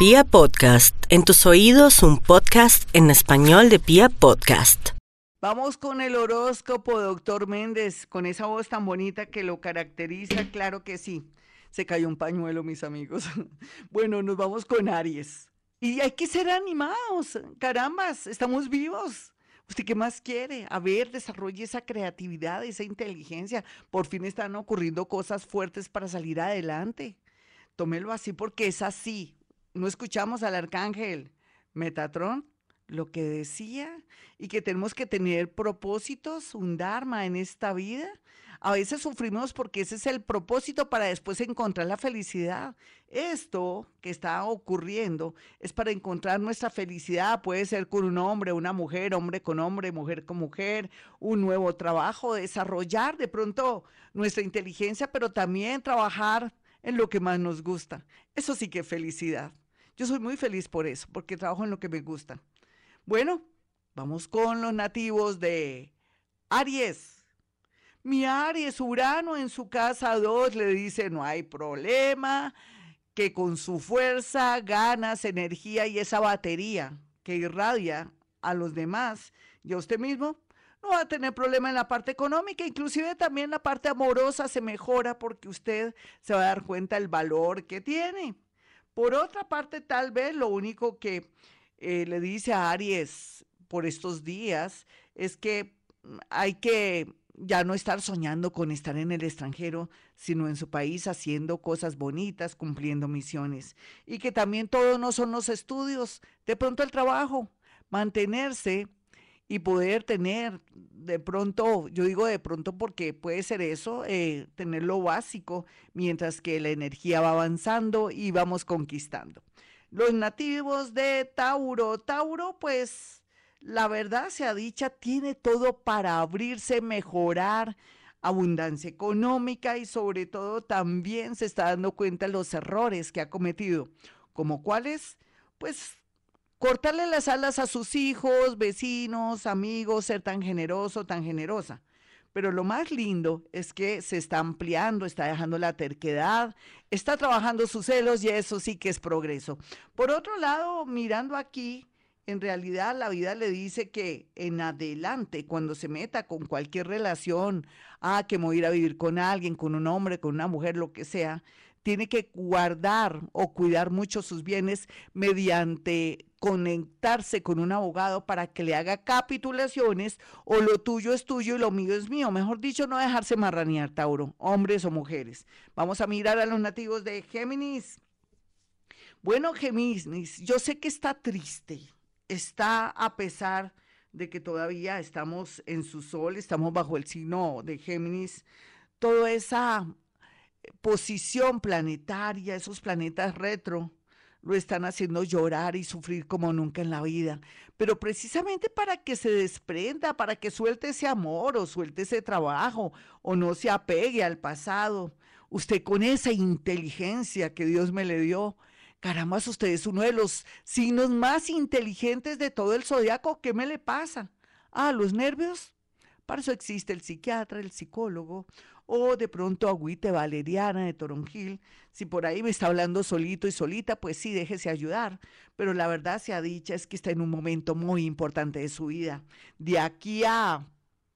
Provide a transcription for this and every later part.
Pia Podcast, en tus oídos un podcast en español de Pia Podcast. Vamos con el horóscopo, doctor Méndez, con esa voz tan bonita que lo caracteriza, claro que sí. Se cayó un pañuelo, mis amigos. Bueno, nos vamos con Aries. Y hay que ser animados, carambas, estamos vivos. ¿Usted qué más quiere? A ver, desarrolle esa creatividad, esa inteligencia. Por fin están ocurriendo cosas fuertes para salir adelante. Tómelo así porque es así no escuchamos al arcángel Metatron, lo que decía, y que tenemos que tener propósitos, un dharma en esta vida. A veces sufrimos porque ese es el propósito para después encontrar la felicidad. Esto que está ocurriendo es para encontrar nuestra felicidad. Puede ser con un hombre, una mujer, hombre con hombre, mujer con mujer, un nuevo trabajo, desarrollar de pronto nuestra inteligencia, pero también trabajar en lo que más nos gusta. Eso sí que felicidad. Yo soy muy feliz por eso, porque trabajo en lo que me gusta. Bueno, vamos con los nativos de Aries. Mi Aries, Urano en su casa 2 le dice, no hay problema, que con su fuerza ganas energía y esa batería que irradia a los demás y a usted mismo, no va a tener problema en la parte económica, inclusive también la parte amorosa se mejora porque usted se va a dar cuenta del valor que tiene. Por otra parte, tal vez lo único que eh, le dice a Aries por estos días es que hay que ya no estar soñando con estar en el extranjero, sino en su país haciendo cosas bonitas, cumpliendo misiones. Y que también todo no son los estudios, de pronto el trabajo, mantenerse y poder tener de pronto, yo digo de pronto porque puede ser eso, eh, tener lo básico mientras que la energía va avanzando y vamos conquistando. Los nativos de Tauro, Tauro pues la verdad sea dicha, tiene todo para abrirse, mejorar, abundancia económica y sobre todo también se está dando cuenta de los errores que ha cometido, como cuáles, pues cortarle las alas a sus hijos, vecinos, amigos, ser tan generoso, tan generosa. Pero lo más lindo es que se está ampliando, está dejando la terquedad, está trabajando sus celos y eso sí que es progreso. Por otro lado, mirando aquí, en realidad la vida le dice que en adelante, cuando se meta con cualquier relación, ah, que me voy a ir a vivir con alguien, con un hombre, con una mujer, lo que sea, tiene que guardar o cuidar mucho sus bienes mediante conectarse con un abogado para que le haga capitulaciones o lo tuyo es tuyo y lo mío es mío. Mejor dicho, no dejarse marranear, Tauro, hombres o mujeres. Vamos a mirar a los nativos de Géminis. Bueno, Géminis, yo sé que está triste, está a pesar de que todavía estamos en su sol, estamos bajo el signo de Géminis, toda esa posición planetaria, esos planetas retro, lo están haciendo llorar y sufrir como nunca en la vida. Pero precisamente para que se desprenda, para que suelte ese amor o suelte ese trabajo o no se apegue al pasado. Usted con esa inteligencia que Dios me le dio, caramba, usted es uno de los signos más inteligentes de todo el zodiaco. ¿Qué me le pasa? Ah, los nervios. Para eso existe el psiquiatra, el psicólogo o de pronto agüite valeriana de toronjil. Si por ahí me está hablando solito y solita, pues sí, déjese ayudar. Pero la verdad sea dicha es que está en un momento muy importante de su vida. De aquí a,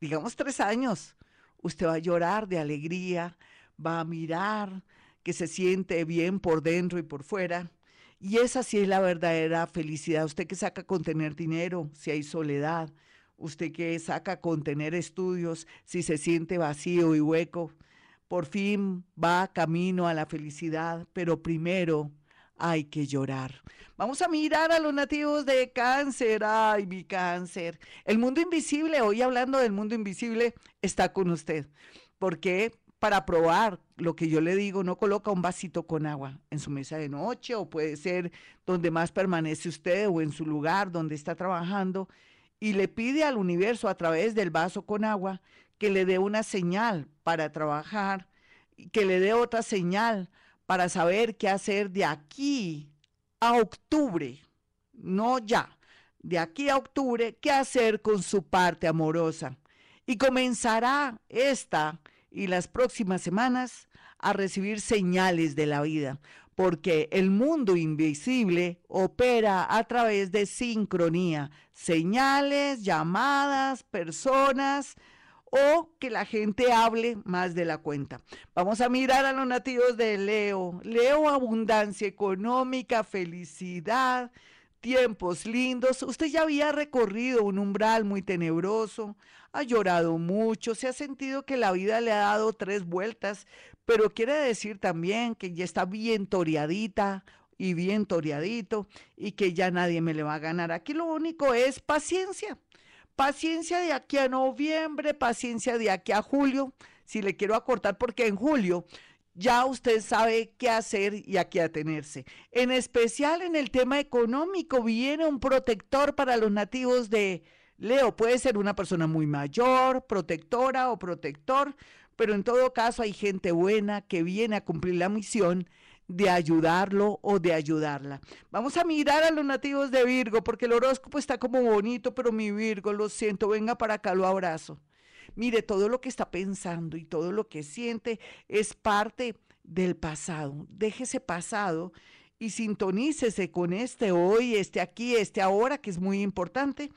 digamos, tres años, usted va a llorar de alegría, va a mirar que se siente bien por dentro y por fuera. Y esa sí es la verdadera felicidad. Usted que saca con tener dinero, si hay soledad, usted que saca con tener estudios, si se siente vacío y hueco, por fin va camino a la felicidad, pero primero hay que llorar. Vamos a mirar a los nativos de cáncer. Ay, mi cáncer. El mundo invisible, hoy hablando del mundo invisible, está con usted. Porque para probar lo que yo le digo, no coloca un vasito con agua en su mesa de noche o puede ser donde más permanece usted o en su lugar donde está trabajando y le pide al universo a través del vaso con agua que le dé una señal para trabajar, que le dé otra señal para saber qué hacer de aquí a octubre, no ya, de aquí a octubre, qué hacer con su parte amorosa. Y comenzará esta y las próximas semanas a recibir señales de la vida, porque el mundo invisible opera a través de sincronía, señales, llamadas, personas, o que la gente hable más de la cuenta. Vamos a mirar a los nativos de Leo. Leo, abundancia económica, felicidad, tiempos lindos. Usted ya había recorrido un umbral muy tenebroso, ha llorado mucho, se ha sentido que la vida le ha dado tres vueltas, pero quiere decir también que ya está bien toreadita y bien toreadito y que ya nadie me le va a ganar. Aquí lo único es paciencia Paciencia de aquí a noviembre, paciencia de aquí a julio, si le quiero acortar, porque en julio ya usted sabe qué hacer y a qué atenerse. En especial en el tema económico, viene un protector para los nativos de Leo. Puede ser una persona muy mayor, protectora o protector, pero en todo caso hay gente buena que viene a cumplir la misión de ayudarlo o de ayudarla. Vamos a mirar a los nativos de Virgo, porque el horóscopo está como bonito, pero mi Virgo, lo siento, venga para acá, lo abrazo. Mire, todo lo que está pensando y todo lo que siente es parte del pasado. Déjese pasado y sintonícese con este hoy, este aquí, este ahora, que es muy importante,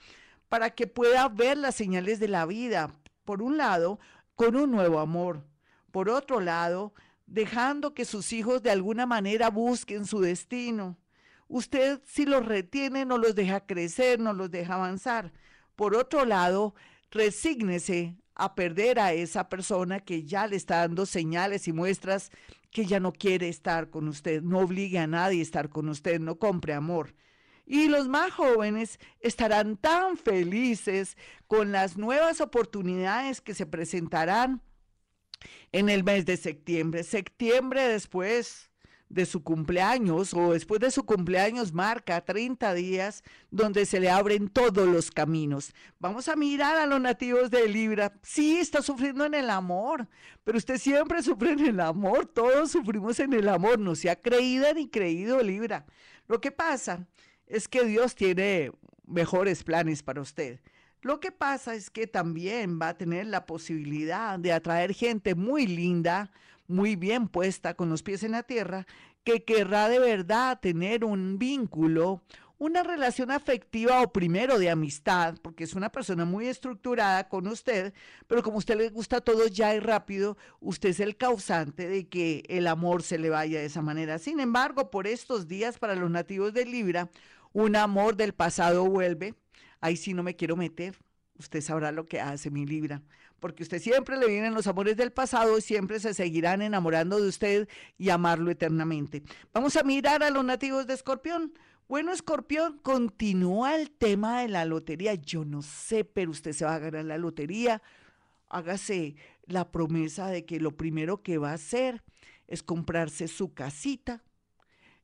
para que pueda ver las señales de la vida. Por un lado, con un nuevo amor. Por otro lado, dejando que sus hijos de alguna manera busquen su destino. Usted si los retiene no los deja crecer, no los deja avanzar. Por otro lado, resígnese a perder a esa persona que ya le está dando señales y muestras que ya no quiere estar con usted. No obligue a nadie a estar con usted, no compre amor. Y los más jóvenes estarán tan felices con las nuevas oportunidades que se presentarán en el mes de septiembre. Septiembre después de su cumpleaños o después de su cumpleaños marca 30 días donde se le abren todos los caminos. Vamos a mirar a los nativos de Libra. Sí, está sufriendo en el amor, pero usted siempre sufre en el amor, todos sufrimos en el amor, no se ha creído ni creído Libra. Lo que pasa es que Dios tiene mejores planes para usted. Lo que pasa es que también va a tener la posibilidad de atraer gente muy linda, muy bien puesta, con los pies en la tierra, que querrá de verdad tener un vínculo, una relación afectiva o primero de amistad, porque es una persona muy estructurada con usted, pero como usted le gusta todo ya y rápido, usted es el causante de que el amor se le vaya de esa manera. Sin embargo, por estos días para los nativos de Libra, un amor del pasado vuelve, ahí sí no me quiero meter. Usted sabrá lo que hace mi Libra, porque usted siempre le vienen los amores del pasado y siempre se seguirán enamorando de usted y amarlo eternamente. Vamos a mirar a los nativos de Escorpión. Bueno, Escorpión, continúa el tema de la lotería. Yo no sé, pero usted se va a ganar la lotería. Hágase la promesa de que lo primero que va a hacer es comprarse su casita,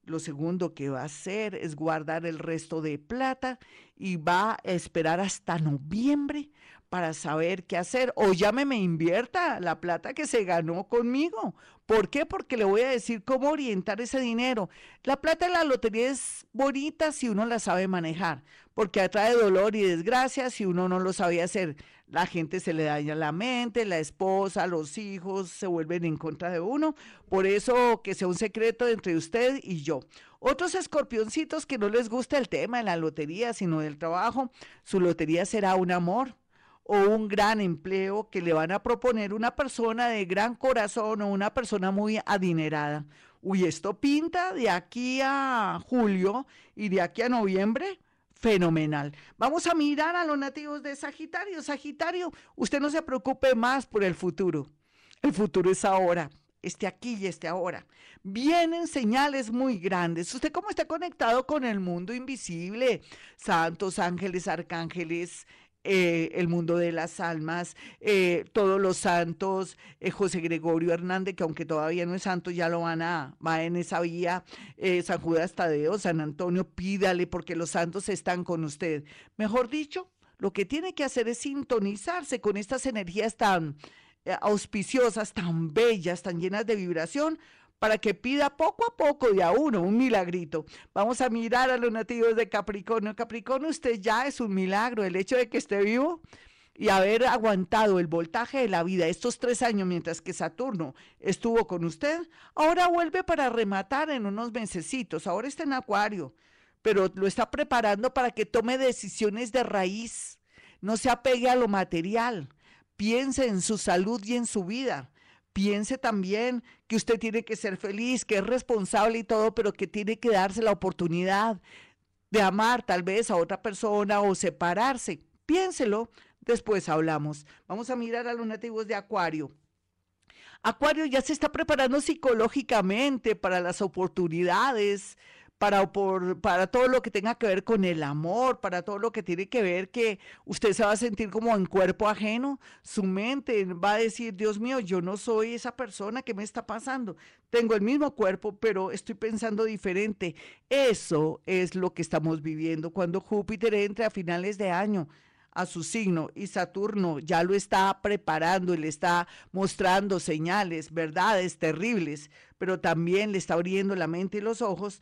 lo segundo que va a hacer es guardar el resto de plata y va a esperar hasta noviembre para saber qué hacer. O llámeme invierta la plata que se ganó conmigo. ¿Por qué? Porque le voy a decir cómo orientar ese dinero. La plata de la lotería es bonita si uno la sabe manejar, porque atrae dolor y desgracia si uno no lo sabe hacer la gente se le daña la mente, la esposa, los hijos se vuelven en contra de uno. Por eso que sea un secreto entre usted y yo. Otros escorpioncitos que no les gusta el tema de la lotería, sino del trabajo, su lotería será un amor o un gran empleo que le van a proponer una persona de gran corazón o una persona muy adinerada. Uy, esto pinta de aquí a julio y de aquí a noviembre fenomenal. Vamos a mirar a los nativos de Sagitario. Sagitario, usted no se preocupe más por el futuro. El futuro es ahora, este aquí y este ahora. Vienen señales muy grandes. Usted cómo está conectado con el mundo invisible, santos, ángeles, arcángeles, eh, el mundo de las almas, eh, todos los santos, eh, José Gregorio Hernández, que aunque todavía no es santo, ya lo van a, va en esa vía, San Judas Tadeo, San Antonio, pídale porque los santos están con usted. Mejor dicho, lo que tiene que hacer es sintonizarse con estas energías tan auspiciosas, tan bellas, tan llenas de vibración, para que pida poco a poco de a uno un milagrito. Vamos a mirar a los nativos de Capricornio. Capricornio, usted ya es un milagro. El hecho de que esté vivo y haber aguantado el voltaje de la vida estos tres años mientras que Saturno estuvo con usted, ahora vuelve para rematar en unos mesecitos. Ahora está en Acuario, pero lo está preparando para que tome decisiones de raíz. No se apegue a lo material. Piense en su salud y en su vida. Piense también que usted tiene que ser feliz, que es responsable y todo, pero que tiene que darse la oportunidad de amar tal vez a otra persona o separarse. Piénselo, después hablamos. Vamos a mirar a los nativos de Acuario. Acuario ya se está preparando psicológicamente para las oportunidades, para, por, para todo lo que tenga que ver con el amor, para todo lo que tiene que ver que usted se va a sentir como en cuerpo ajeno, su mente va a decir, Dios mío, yo no soy esa persona que me está pasando, tengo el mismo cuerpo, pero estoy pensando diferente. Eso es lo que estamos viviendo cuando Júpiter entre a finales de año a su signo y Saturno ya lo está preparando y le está mostrando señales, verdades terribles, pero también le está abriendo la mente y los ojos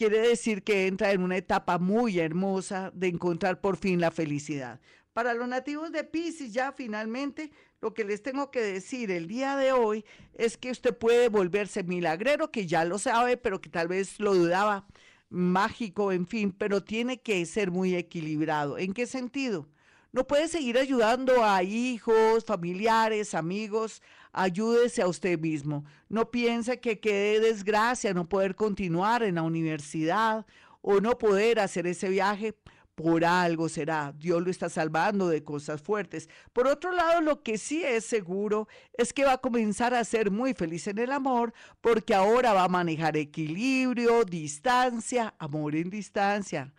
quiere decir que entra en una etapa muy hermosa de encontrar por fin la felicidad. Para los nativos de Pisces, ya finalmente, lo que les tengo que decir el día de hoy es que usted puede volverse milagrero, que ya lo sabe, pero que tal vez lo dudaba, mágico, en fin, pero tiene que ser muy equilibrado. ¿En qué sentido? No puede seguir ayudando a hijos, familiares, amigos. Ayúdese a usted mismo. No piense que quede desgracia no poder continuar en la universidad o no poder hacer ese viaje. Por algo será. Dios lo está salvando de cosas fuertes. Por otro lado, lo que sí es seguro es que va a comenzar a ser muy feliz en el amor porque ahora va a manejar equilibrio, distancia, amor en distancia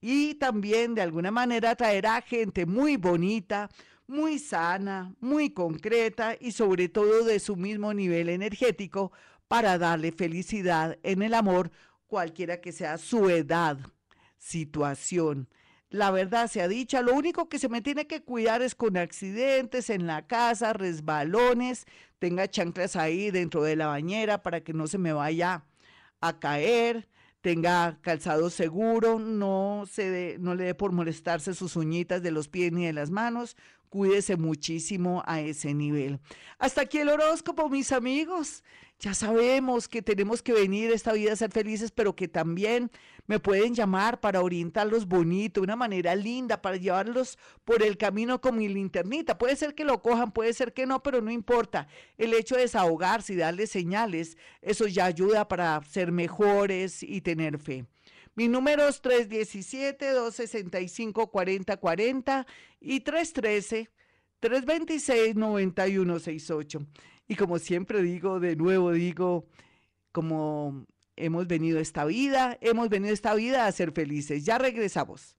y también de alguna manera traerá gente muy bonita, muy sana, muy concreta y sobre todo de su mismo nivel energético para darle felicidad en el amor, cualquiera que sea su edad, situación. La verdad sea dicha, lo único que se me tiene que cuidar es con accidentes en la casa, resbalones, tenga chanclas ahí dentro de la bañera para que no se me vaya a caer, tenga calzado seguro, no, se no le dé por molestarse sus uñitas de los pies ni de las manos, cuídese muchísimo a ese nivel. Hasta aquí el horóscopo, mis amigos. Ya sabemos que tenemos que venir esta vida a ser felices, pero que también me pueden llamar para orientarlos bonito, una manera linda, para llevarlos por el camino con mi linternita. Puede ser que lo cojan, puede ser que no, pero no importa. El hecho de desahogarse y darles señales, eso ya ayuda para ser mejores y tener fe. Mi número es 317-265-4040 y 313-326-9168. Y como siempre digo, de nuevo digo, como hemos venido esta vida, hemos venido esta vida a ser felices. Ya regresamos.